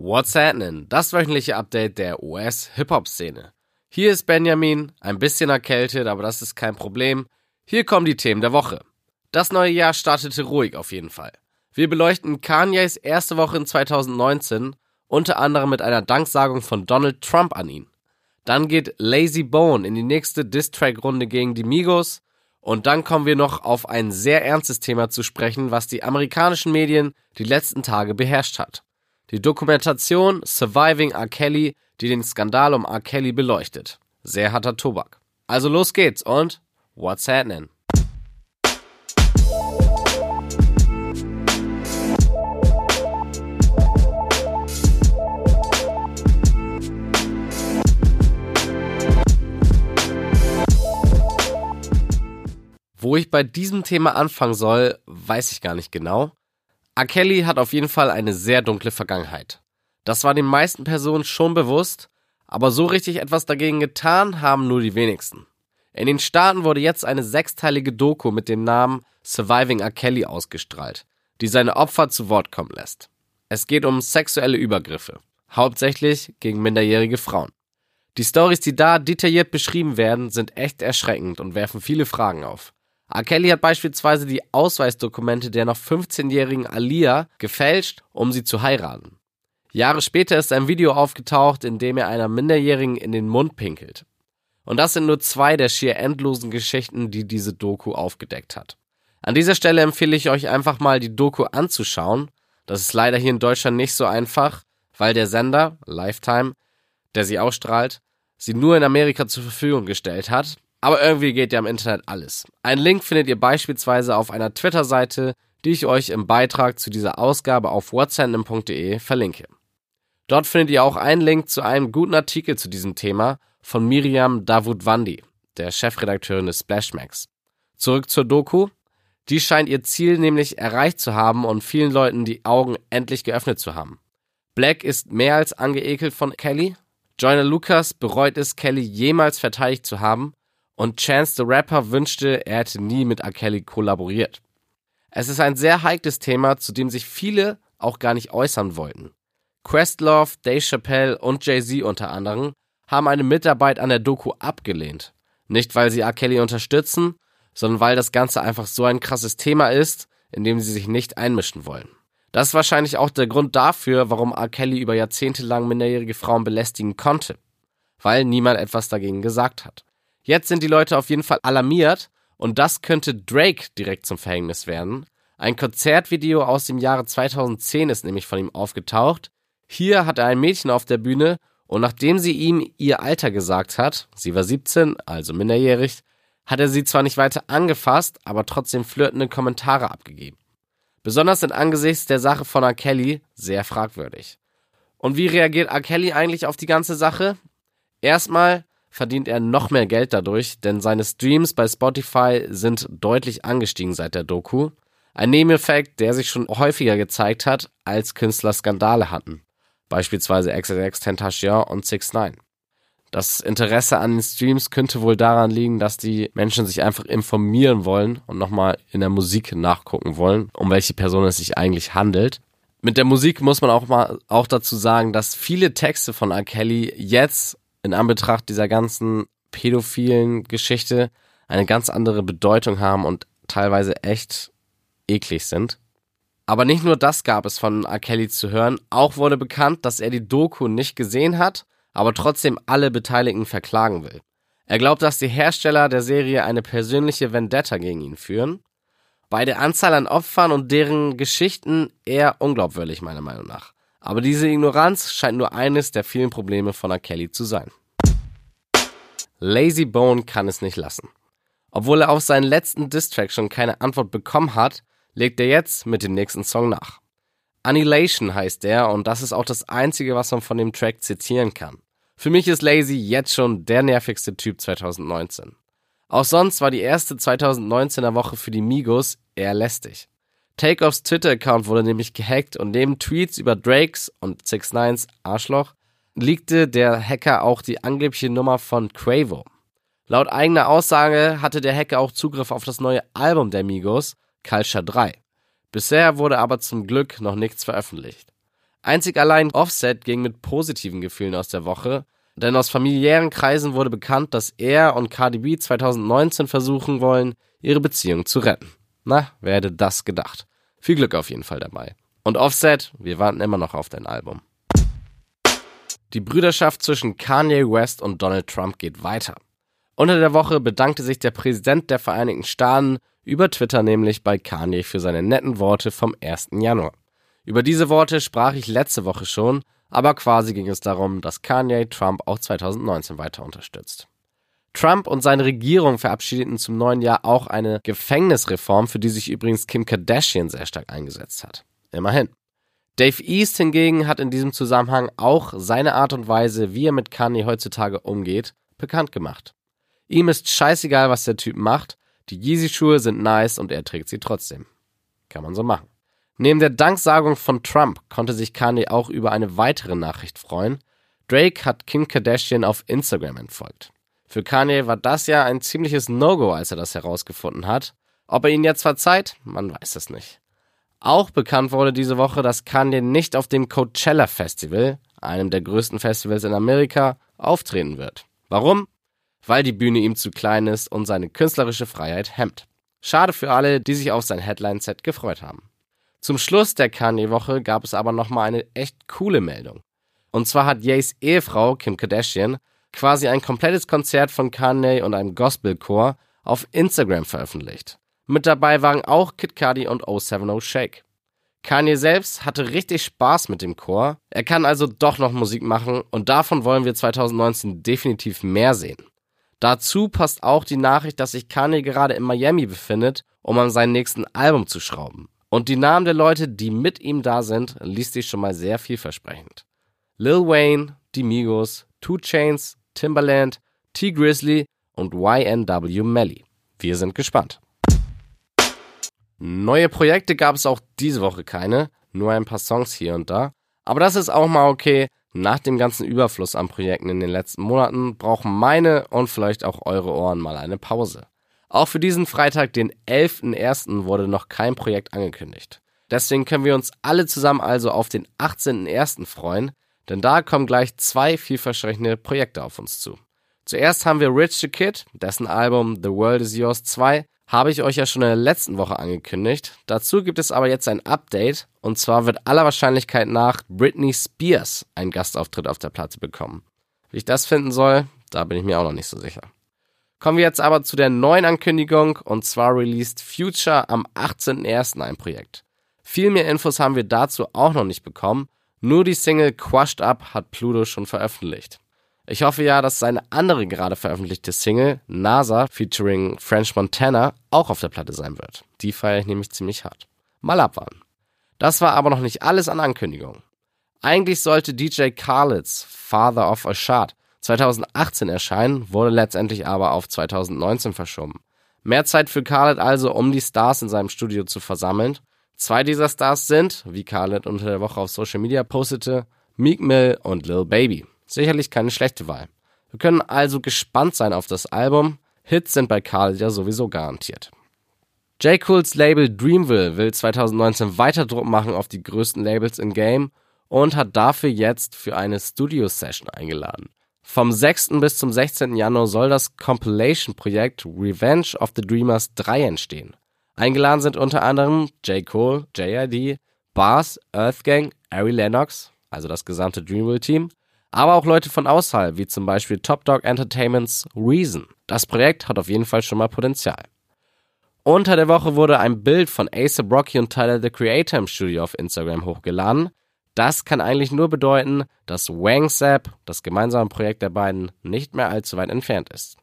What's happening? Das wöchentliche Update der US-Hip-Hop-Szene. Hier ist Benjamin, ein bisschen erkältet, aber das ist kein Problem. Hier kommen die Themen der Woche. Das neue Jahr startete ruhig auf jeden Fall. Wir beleuchten Kanyes erste Woche in 2019, unter anderem mit einer Danksagung von Donald Trump an ihn. Dann geht Lazy Bone in die nächste Diss-Track-Runde gegen die Migos. Und dann kommen wir noch auf ein sehr ernstes Thema zu sprechen, was die amerikanischen Medien die letzten Tage beherrscht hat. Die Dokumentation Surviving R. Kelly, die den Skandal um R. Kelly beleuchtet. Sehr harter Tobak. Also los geht's und what's happening? Wo ich bei diesem Thema anfangen soll, weiß ich gar nicht genau. R. Kelly hat auf jeden Fall eine sehr dunkle Vergangenheit. Das war den meisten Personen schon bewusst, aber so richtig etwas dagegen getan haben nur die wenigsten. In den Staaten wurde jetzt eine sechsteilige Doku mit dem Namen Surviving R. Kelly ausgestrahlt, die seine Opfer zu Wort kommen lässt. Es geht um sexuelle Übergriffe, hauptsächlich gegen minderjährige Frauen. Die Stories, die da detailliert beschrieben werden, sind echt erschreckend und werfen viele Fragen auf. R. Kelly hat beispielsweise die Ausweisdokumente der noch 15-jährigen Alia gefälscht, um sie zu heiraten. Jahre später ist ein Video aufgetaucht, in dem er einer Minderjährigen in den Mund pinkelt. Und das sind nur zwei der schier endlosen Geschichten, die diese Doku aufgedeckt hat. An dieser Stelle empfehle ich euch einfach mal die Doku anzuschauen. Das ist leider hier in Deutschland nicht so einfach, weil der Sender, Lifetime, der sie ausstrahlt, sie nur in Amerika zur Verfügung gestellt hat aber irgendwie geht ja im Internet alles. Einen Link findet ihr beispielsweise auf einer Twitter-Seite, die ich euch im Beitrag zu dieser Ausgabe auf whatsandem.de verlinke. Dort findet ihr auch einen Link zu einem guten Artikel zu diesem Thema von Miriam Davutwandi, der Chefredakteurin des Splashmax. Zurück zur Doku. Die scheint ihr Ziel nämlich erreicht zu haben und vielen Leuten die Augen endlich geöffnet zu haben. Black ist mehr als angeekelt von Kelly. Joyner Lucas bereut es, Kelly jemals verteidigt zu haben und Chance the Rapper wünschte, er hätte nie mit R. Kelly kollaboriert. Es ist ein sehr heikles Thema, zu dem sich viele auch gar nicht äußern wollten. Questlove, Dave Chappelle und Jay-Z unter anderem haben eine Mitarbeit an der Doku abgelehnt. Nicht, weil sie R. Kelly unterstützen, sondern weil das Ganze einfach so ein krasses Thema ist, in dem sie sich nicht einmischen wollen. Das ist wahrscheinlich auch der Grund dafür, warum R. Kelly über Jahrzehnte lang minderjährige Frauen belästigen konnte. Weil niemand etwas dagegen gesagt hat. Jetzt sind die Leute auf jeden Fall alarmiert und das könnte Drake direkt zum Verhängnis werden. Ein Konzertvideo aus dem Jahre 2010 ist nämlich von ihm aufgetaucht. Hier hat er ein Mädchen auf der Bühne und nachdem sie ihm ihr Alter gesagt hat, sie war 17, also minderjährig, hat er sie zwar nicht weiter angefasst, aber trotzdem flirtende Kommentare abgegeben. Besonders in Angesichts der Sache von R. Kelly sehr fragwürdig. Und wie reagiert R. Kelly eigentlich auf die ganze Sache? Erstmal verdient er noch mehr Geld dadurch, denn seine Streams bei Spotify sind deutlich angestiegen seit der Doku. Ein Nebeneffekt, der sich schon häufiger gezeigt hat, als Künstler Skandale hatten. Beispielsweise XXX Tentacion und 6 9 Das Interesse an den Streams könnte wohl daran liegen, dass die Menschen sich einfach informieren wollen und nochmal in der Musik nachgucken wollen, um welche Person es sich eigentlich handelt. Mit der Musik muss man auch mal auch dazu sagen, dass viele Texte von R. Kelly jetzt in Anbetracht dieser ganzen pädophilen Geschichte eine ganz andere Bedeutung haben und teilweise echt eklig sind. Aber nicht nur das gab es von R. Kelly zu hören, auch wurde bekannt, dass er die Doku nicht gesehen hat, aber trotzdem alle Beteiligten verklagen will. Er glaubt, dass die Hersteller der Serie eine persönliche Vendetta gegen ihn führen. Bei der Anzahl an Opfern und deren Geschichten eher unglaubwürdig, meiner Meinung nach. Aber diese Ignoranz scheint nur eines der vielen Probleme von R. Kelly zu sein. Lazy Bone kann es nicht lassen. Obwohl er auf seinen letzten Distrack schon keine Antwort bekommen hat, legt er jetzt mit dem nächsten Song nach. Annihilation heißt er und das ist auch das einzige, was man von dem Track zitieren kann. Für mich ist Lazy jetzt schon der nervigste Typ 2019. Auch sonst war die erste 2019er Woche für die Migos eher lästig. Takeoffs Twitter-Account wurde nämlich gehackt und neben Tweets über Drakes und 6 9s Arschloch leakte der Hacker auch die angebliche Nummer von Quavo. Laut eigener Aussage hatte der Hacker auch Zugriff auf das neue Album der Migos, Culture 3. Bisher wurde aber zum Glück noch nichts veröffentlicht. Einzig allein Offset ging mit positiven Gefühlen aus der Woche, denn aus familiären Kreisen wurde bekannt, dass er und Cardi B 2019 versuchen wollen, ihre Beziehung zu retten. Na, wer hätte das gedacht? Viel Glück auf jeden Fall dabei. Und Offset, wir warten immer noch auf dein Album. Die Brüderschaft zwischen Kanye West und Donald Trump geht weiter. Unter der Woche bedankte sich der Präsident der Vereinigten Staaten über Twitter nämlich bei Kanye für seine netten Worte vom 1. Januar. Über diese Worte sprach ich letzte Woche schon, aber quasi ging es darum, dass Kanye Trump auch 2019 weiter unterstützt. Trump und seine Regierung verabschiedeten zum neuen Jahr auch eine Gefängnisreform, für die sich übrigens Kim Kardashian sehr stark eingesetzt hat. Immerhin. Dave East hingegen hat in diesem Zusammenhang auch seine Art und Weise, wie er mit Kanye heutzutage umgeht, bekannt gemacht. Ihm ist scheißegal, was der Typ macht. Die Yeezy-Schuhe sind nice und er trägt sie trotzdem. Kann man so machen. Neben der Danksagung von Trump konnte sich Kanye auch über eine weitere Nachricht freuen. Drake hat Kim Kardashian auf Instagram entfolgt. Für Kanye war das ja ein ziemliches No-Go, als er das herausgefunden hat. Ob er ihn jetzt verzeiht, man weiß es nicht. Auch bekannt wurde diese Woche, dass Kanye nicht auf dem Coachella Festival, einem der größten Festivals in Amerika, auftreten wird. Warum? weil die Bühne ihm zu klein ist und seine künstlerische Freiheit hemmt. Schade für alle, die sich auf sein Headline-Set gefreut haben. Zum Schluss der Kanye-Woche gab es aber nochmal eine echt coole Meldung. Und zwar hat Ye's Ehefrau Kim Kardashian quasi ein komplettes Konzert von Kanye und einem Gospelchor auf Instagram veröffentlicht. Mit dabei waren auch Kid Cudi und 070 Shake. Kanye selbst hatte richtig Spaß mit dem Chor. Er kann also doch noch Musik machen und davon wollen wir 2019 definitiv mehr sehen. Dazu passt auch die Nachricht, dass sich Kanye gerade in Miami befindet, um an seinem nächsten Album zu schrauben. Und die Namen der Leute, die mit ihm da sind, liest sich schon mal sehr vielversprechend. Lil Wayne, Die Migos, Two Chains, Timbaland, T Grizzly und YNW Melly. Wir sind gespannt. Neue Projekte gab es auch diese Woche keine, nur ein paar Songs hier und da. Aber das ist auch mal okay, nach dem ganzen Überfluss an Projekten in den letzten Monaten brauchen meine und vielleicht auch eure Ohren mal eine Pause. Auch für diesen Freitag, den 11.01., wurde noch kein Projekt angekündigt. Deswegen können wir uns alle zusammen also auf den 18.01. freuen, denn da kommen gleich zwei vielversprechende Projekte auf uns zu. Zuerst haben wir Rich the Kid, dessen Album The World is Yours 2 habe ich euch ja schon in der letzten Woche angekündigt. Dazu gibt es aber jetzt ein Update und zwar wird aller Wahrscheinlichkeit nach Britney Spears einen Gastauftritt auf der Platte bekommen. Wie ich das finden soll, da bin ich mir auch noch nicht so sicher. Kommen wir jetzt aber zu der neuen Ankündigung und zwar released Future am 18.01. ein Projekt. Viel mehr Infos haben wir dazu auch noch nicht bekommen, nur die Single Quashed Up hat Pluto schon veröffentlicht. Ich hoffe ja, dass seine andere gerade veröffentlichte Single, NASA, featuring French Montana, auch auf der Platte sein wird. Die feiere ich nämlich ziemlich hart. Mal abwarten. Das war aber noch nicht alles an Ankündigungen. Eigentlich sollte DJ Khaleds Father of a Shard 2018 erscheinen, wurde letztendlich aber auf 2019 verschoben. Mehr Zeit für Khaled also, um die Stars in seinem Studio zu versammeln. Zwei dieser Stars sind, wie Khaled unter der Woche auf Social Media postete, Meek Mill und Lil Baby. Sicherlich keine schlechte Wahl. Wir können also gespannt sein auf das Album. Hits sind bei Karl ja sowieso garantiert. J. Cools Label Dreamville will 2019 weiter Druck machen auf die größten Labels in Game und hat dafür jetzt für eine Studio-Session eingeladen. Vom 6. bis zum 16. Januar soll das Compilation-Projekt Revenge of the Dreamers 3 entstehen. Eingeladen sind unter anderem J. Cole, JID, Bars, Earthgang, Ari Lennox, also das gesamte Dreamville-Team, aber auch Leute von außerhalb, wie zum Beispiel Top Dog Entertainments Reason. Das Projekt hat auf jeden Fall schon mal Potenzial. Unter der Woche wurde ein Bild von Ace Rocky und Tyler the Creator im Studio auf Instagram hochgeladen. Das kann eigentlich nur bedeuten, dass Wang Sap, das gemeinsame Projekt der beiden, nicht mehr allzu weit entfernt ist.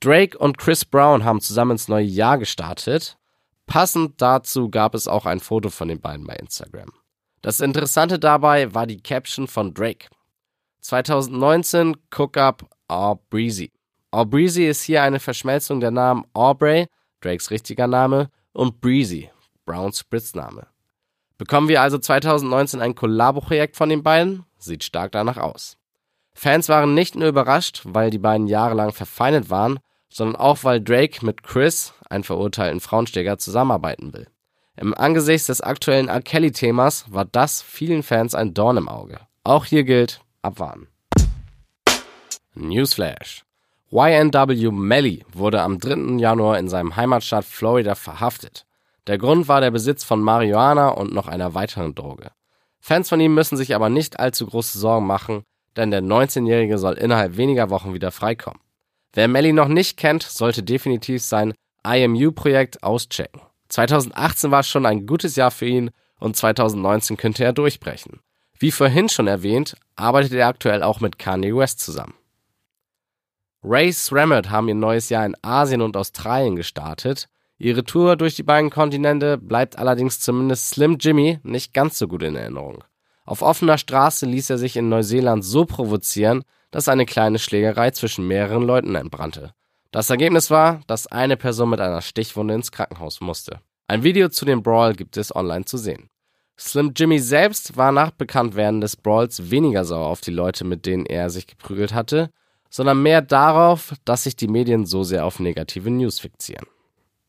Drake und Chris Brown haben zusammen ins neue Jahr gestartet. Passend dazu gab es auch ein Foto von den beiden bei Instagram. Das Interessante dabei war die Caption von Drake. 2019 Cook-Up Breezy. Breezy ist hier eine Verschmelzung der Namen Aubrey, Drakes richtiger Name, und Breezy, Browns Spritzname. Bekommen wir also 2019 ein Kollabo-Projekt von den beiden? Sieht stark danach aus. Fans waren nicht nur überrascht, weil die beiden jahrelang verfeindet waren, sondern auch weil Drake mit Chris, einem verurteilten Frauensteger, zusammenarbeiten will. Im Angesichts des aktuellen R. Kelly-Themas war das vielen Fans ein Dorn im Auge. Auch hier gilt, abwarten. Newsflash. YNW Melly wurde am 3. Januar in seinem Heimatstaat Florida verhaftet. Der Grund war der Besitz von Marihuana und noch einer weiteren Droge. Fans von ihm müssen sich aber nicht allzu große Sorgen machen, denn der 19-Jährige soll innerhalb weniger Wochen wieder freikommen. Wer Melly noch nicht kennt, sollte definitiv sein IMU-Projekt auschecken. 2018 war schon ein gutes Jahr für ihn und 2019 könnte er durchbrechen. Wie vorhin schon erwähnt, arbeitet er aktuell auch mit Kanye West zusammen. Ray Srammert haben ihr neues Jahr in Asien und Australien gestartet. Ihre Tour durch die beiden Kontinente bleibt allerdings zumindest Slim Jimmy nicht ganz so gut in Erinnerung. Auf offener Straße ließ er sich in Neuseeland so provozieren, dass eine kleine Schlägerei zwischen mehreren Leuten entbrannte. Das Ergebnis war, dass eine Person mit einer Stichwunde ins Krankenhaus musste. Ein Video zu dem Brawl gibt es online zu sehen. Slim Jimmy selbst war nach Bekanntwerden des Brawls weniger sauer auf die Leute, mit denen er sich geprügelt hatte, sondern mehr darauf, dass sich die Medien so sehr auf negative News fixieren.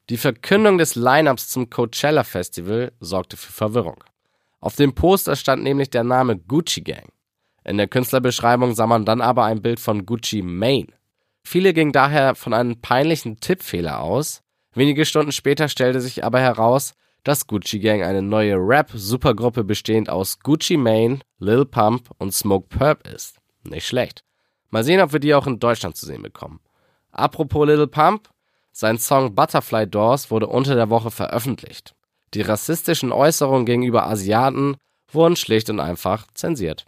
Die Verkündung des Lineups zum Coachella Festival sorgte für Verwirrung. Auf dem Poster stand nämlich der Name Gucci Gang. In der Künstlerbeschreibung sah man dann aber ein Bild von Gucci Mane. Viele gingen daher von einem peinlichen Tippfehler aus. Wenige Stunden später stellte sich aber heraus, dass Gucci Gang eine neue Rap-Supergruppe bestehend aus Gucci Mane, Lil Pump und Smoke Purp ist. Nicht schlecht. Mal sehen, ob wir die auch in Deutschland zu sehen bekommen. Apropos Lil Pump, sein Song Butterfly Doors wurde unter der Woche veröffentlicht. Die rassistischen Äußerungen gegenüber Asiaten wurden schlicht und einfach zensiert.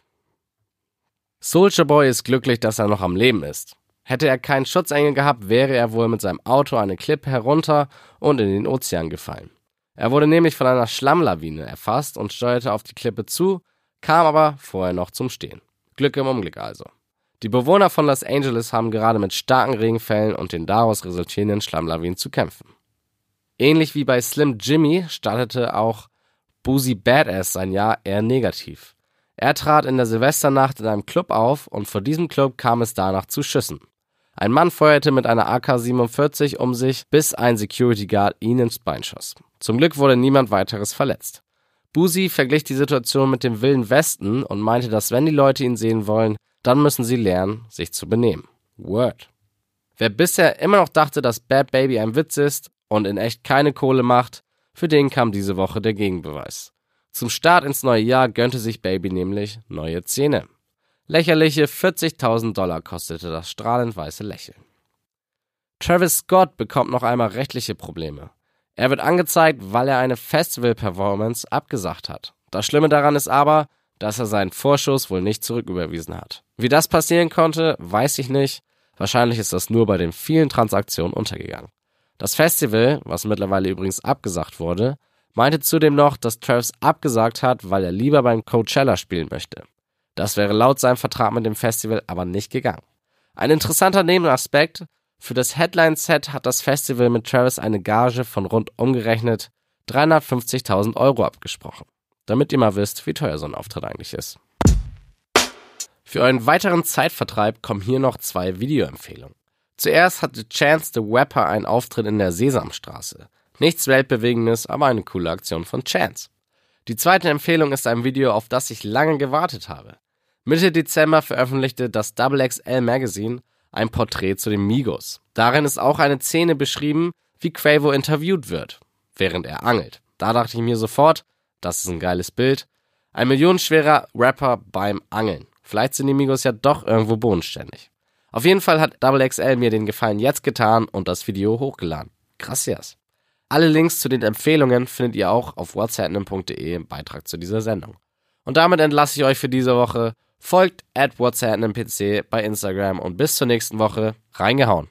Soulja Boy ist glücklich, dass er noch am Leben ist. Hätte er keinen Schutzengel gehabt, wäre er wohl mit seinem Auto eine Klippe herunter und in den Ozean gefallen. Er wurde nämlich von einer Schlammlawine erfasst und steuerte auf die Klippe zu, kam aber vorher noch zum Stehen. Glück im Unglück also. Die Bewohner von Los Angeles haben gerade mit starken Regenfällen und den daraus resultierenden Schlammlawinen zu kämpfen. Ähnlich wie bei Slim Jimmy startete auch Boozy Badass sein Jahr eher negativ. Er trat in der Silvesternacht in einem Club auf und vor diesem Club kam es danach zu Schüssen. Ein Mann feuerte mit einer AK-47 um sich, bis ein Security Guard ihn ins Bein schoss. Zum Glück wurde niemand weiteres verletzt. Busi verglich die Situation mit dem Wilden Westen und meinte, dass wenn die Leute ihn sehen wollen, dann müssen sie lernen, sich zu benehmen. Word. Wer bisher immer noch dachte, dass Bad Baby ein Witz ist und in echt keine Kohle macht, für den kam diese Woche der Gegenbeweis. Zum Start ins neue Jahr gönnte sich Baby nämlich neue Zähne. Lächerliche 40.000 Dollar kostete das strahlend weiße Lächeln. Travis Scott bekommt noch einmal rechtliche Probleme. Er wird angezeigt, weil er eine Festival-Performance abgesagt hat. Das Schlimme daran ist aber, dass er seinen Vorschuss wohl nicht zurücküberwiesen hat. Wie das passieren konnte, weiß ich nicht. Wahrscheinlich ist das nur bei den vielen Transaktionen untergegangen. Das Festival, was mittlerweile übrigens abgesagt wurde, meinte zudem noch, dass Travis abgesagt hat, weil er lieber beim Coachella spielen möchte. Das wäre laut seinem Vertrag mit dem Festival aber nicht gegangen. Ein interessanter Nebenaspekt, für das Headline-Set hat das Festival mit Travis eine Gage von rund umgerechnet 350.000 Euro abgesprochen. Damit ihr mal wisst, wie teuer so ein Auftritt eigentlich ist. Für euren weiteren Zeitvertreib kommen hier noch zwei Videoempfehlungen. Zuerst hatte Chance the Rapper einen Auftritt in der Sesamstraße. Nichts Weltbewegendes, aber eine coole Aktion von Chance. Die zweite Empfehlung ist ein Video, auf das ich lange gewartet habe. Mitte Dezember veröffentlichte das XXL Magazine ein Porträt zu den Migos. Darin ist auch eine Szene beschrieben, wie Quavo interviewt wird, während er angelt. Da dachte ich mir sofort, das ist ein geiles Bild. Ein millionenschwerer Rapper beim Angeln. Vielleicht sind die Migos ja doch irgendwo bodenständig. Auf jeden Fall hat XXL mir den Gefallen jetzt getan und das Video hochgeladen. Gracias. Alle Links zu den Empfehlungen findet ihr auch auf whatsappnem.de im Beitrag zu dieser Sendung. Und damit entlasse ich euch für diese Woche. Folgt at whatsappnempc bei Instagram und bis zur nächsten Woche. Reingehauen.